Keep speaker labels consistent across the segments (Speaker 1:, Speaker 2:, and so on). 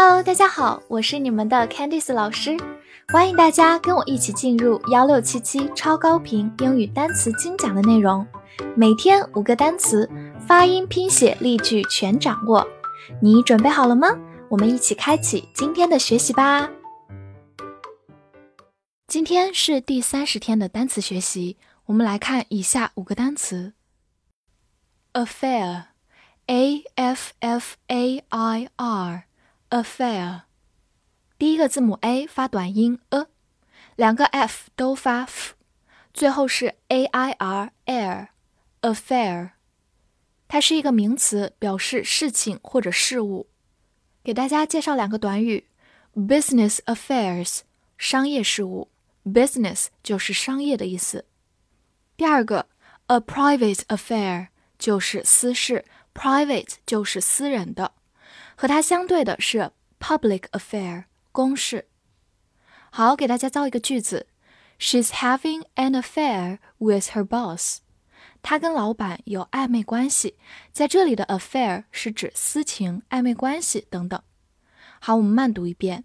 Speaker 1: Hello，大家好，我是你们的 Candice 老师，欢迎大家跟我一起进入幺六七七超高频英语单词精讲的内容，每天五个单词，发音、拼写、例句全掌握，你准备好了吗？我们一起开启今天的学习吧。今天是第三十天的单词学习，我们来看以下五个单词：affair，a f f a i r。affair，第一个字母 a 发短音 a，两个 f 都发 f，最后是 a i r air affair，它是一个名词，表示事情或者事物。给大家介绍两个短语：business affairs，商业事务，business 就是商业的意思。第二个，a private affair 就是私事，private 就是私人的。和它相对的是 public affair 公事。好，给大家造一个句子：She's having an affair with her boss。她跟老板有暧昧关系。在这里的 affair 是指私情、暧昧关系等等。好，我们慢读一遍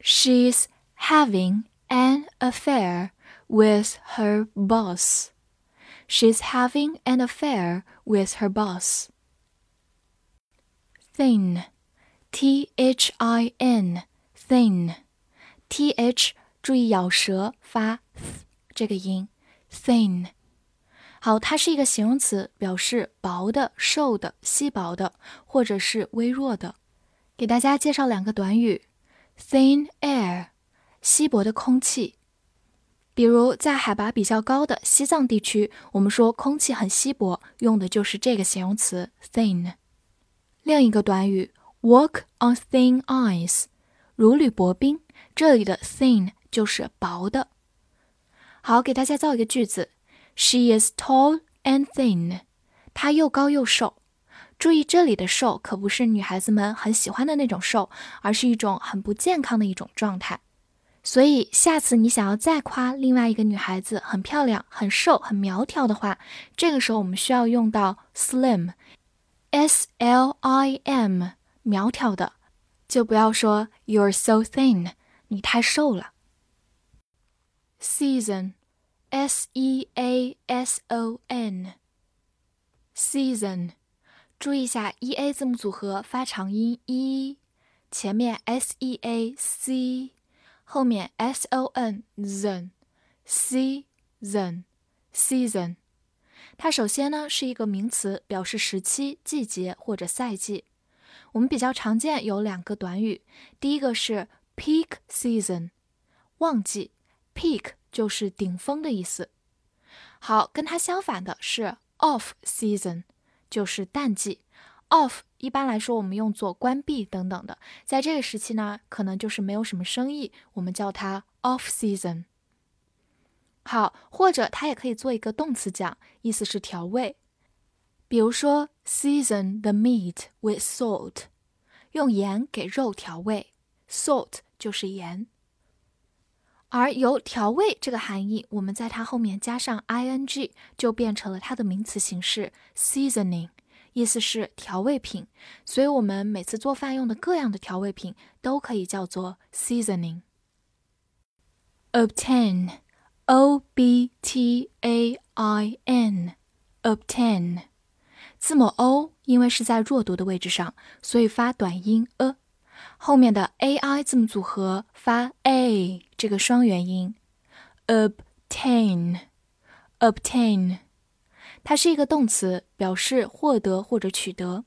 Speaker 1: ：She's having an affair with her boss. She's having an affair with her boss thin, t h i n, thin, t h 注意咬舌发 th 这个音，thin。好，它是一个形容词，表示薄的、瘦的、稀薄的，或者是微弱的。给大家介绍两个短语：thin air，稀薄的空气。比如在海拔比较高的西藏地区，我们说空气很稀薄，用的就是这个形容词 thin。另一个短语 walk on thin ice，如履薄冰。这里的 thin 就是薄的。好，给大家造一个句子：She is tall and thin。她又高又瘦。注意，这里的瘦可不是女孩子们很喜欢的那种瘦，而是一种很不健康的一种状态。所以，下次你想要再夸另外一个女孩子很漂亮、很瘦、很苗条的话，这个时候我们需要用到 slim。S L I M，苗条的，就不要说 You're so thin，你太瘦了。Season，S E A S O N，season，注意一下 E A 字母组合发长音 e，前面 S E A C，后面 son zen season season。它首先呢是一个名词，表示时期、季节或者赛季。我们比较常见有两个短语，第一个是 peak season，旺季，peak 就是顶峰的意思。好，跟它相反的是 off season，就是淡季。off 一般来说我们用作关闭等等的，在这个时期呢，可能就是没有什么生意，我们叫它 off season。好，或者它也可以做一个动词讲，意思是调味。比如说，season the meat with salt，用盐给肉调味，salt 就是盐。而由调味这个含义，我们在它后面加上 ing，就变成了它的名词形式 seasoning，意思是调味品。所以，我们每次做饭用的各样的调味品都可以叫做 seasoning。obtain。O b t a i n，obtain，字母 o 因为是在弱读的位置上，所以发短音 a，后面的 a i 字母组合发 a 这个双元音，obtain，obtain，它是一个动词，表示获得或者取得。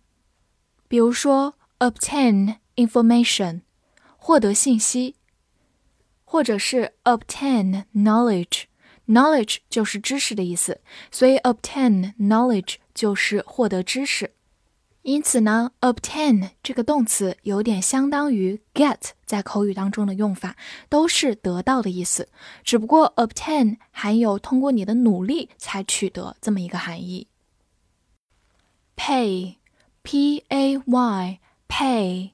Speaker 1: 比如说 obtain information，获得信息。或者是 obtain knowledge，knowledge 就是知识的意思，所以 obtain knowledge 就是获得知识。因此呢，obtain 这个动词有点相当于 get 在口语当中的用法，都是得到的意思。只不过 obtain 含有通过你的努力才取得这么一个含义。pay，p a y，pay，a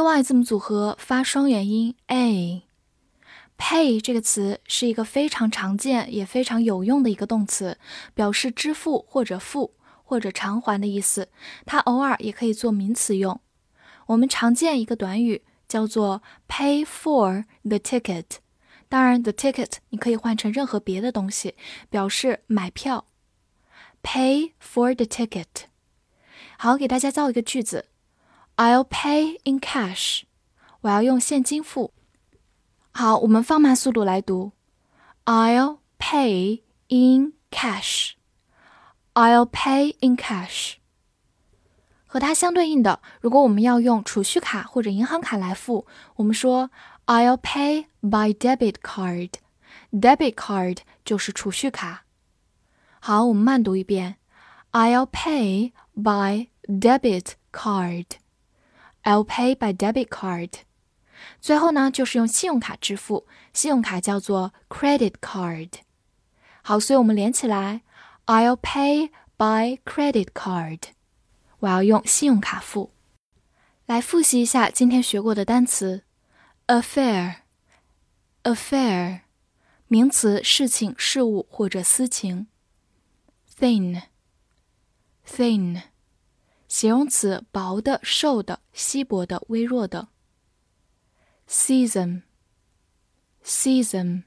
Speaker 1: y 字母组合发双元音 a。Pay 这个词是一个非常常见也非常有用的一个动词，表示支付或者付或者偿还的意思。它偶尔也可以做名词用。我们常见一个短语叫做 pay for the ticket。当然，the ticket 你可以换成任何别的东西，表示买票。Pay for the ticket。好，给大家造一个句子：I'll pay in cash。我要用现金付。好，我们放慢速度来读：I'll pay in cash。I'll pay in cash。和它相对应的，如果我们要用储蓄卡或者银行卡来付，我们说 I'll pay by debit card。debit card 就是储蓄卡。好，我们慢读一遍：I'll pay by debit card。I'll pay by debit card。 最后呢，就是用信用卡支付，信用卡叫做 credit card。好，所以我们连起来：I'll pay by credit card。我要用信用卡付。来复习一下今天学过的单词：affair，affair，名词，事情、事物或者私情；thin，thin，形容词，薄的、瘦的、稀薄的、微弱的；season，season，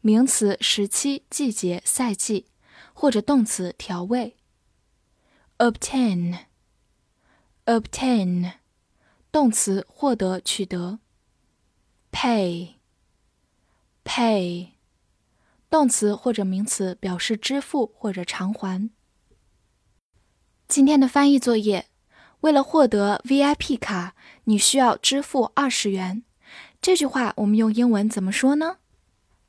Speaker 1: 名词，时期、季节、赛季，或者动词，调味；obtain。obtain，动词，获得、取得。pay，pay，动词或者名词，表示支付或者偿还。今天的翻译作业，为了获得 VIP 卡，你需要支付二十元。这句话我们用英文怎么说呢？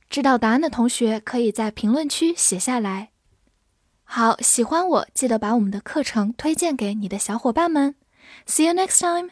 Speaker 1: 知道答案的同学可以在评论区写下来。好，喜欢我记得把我们的课程推荐给你的小伙伴们。See you next time.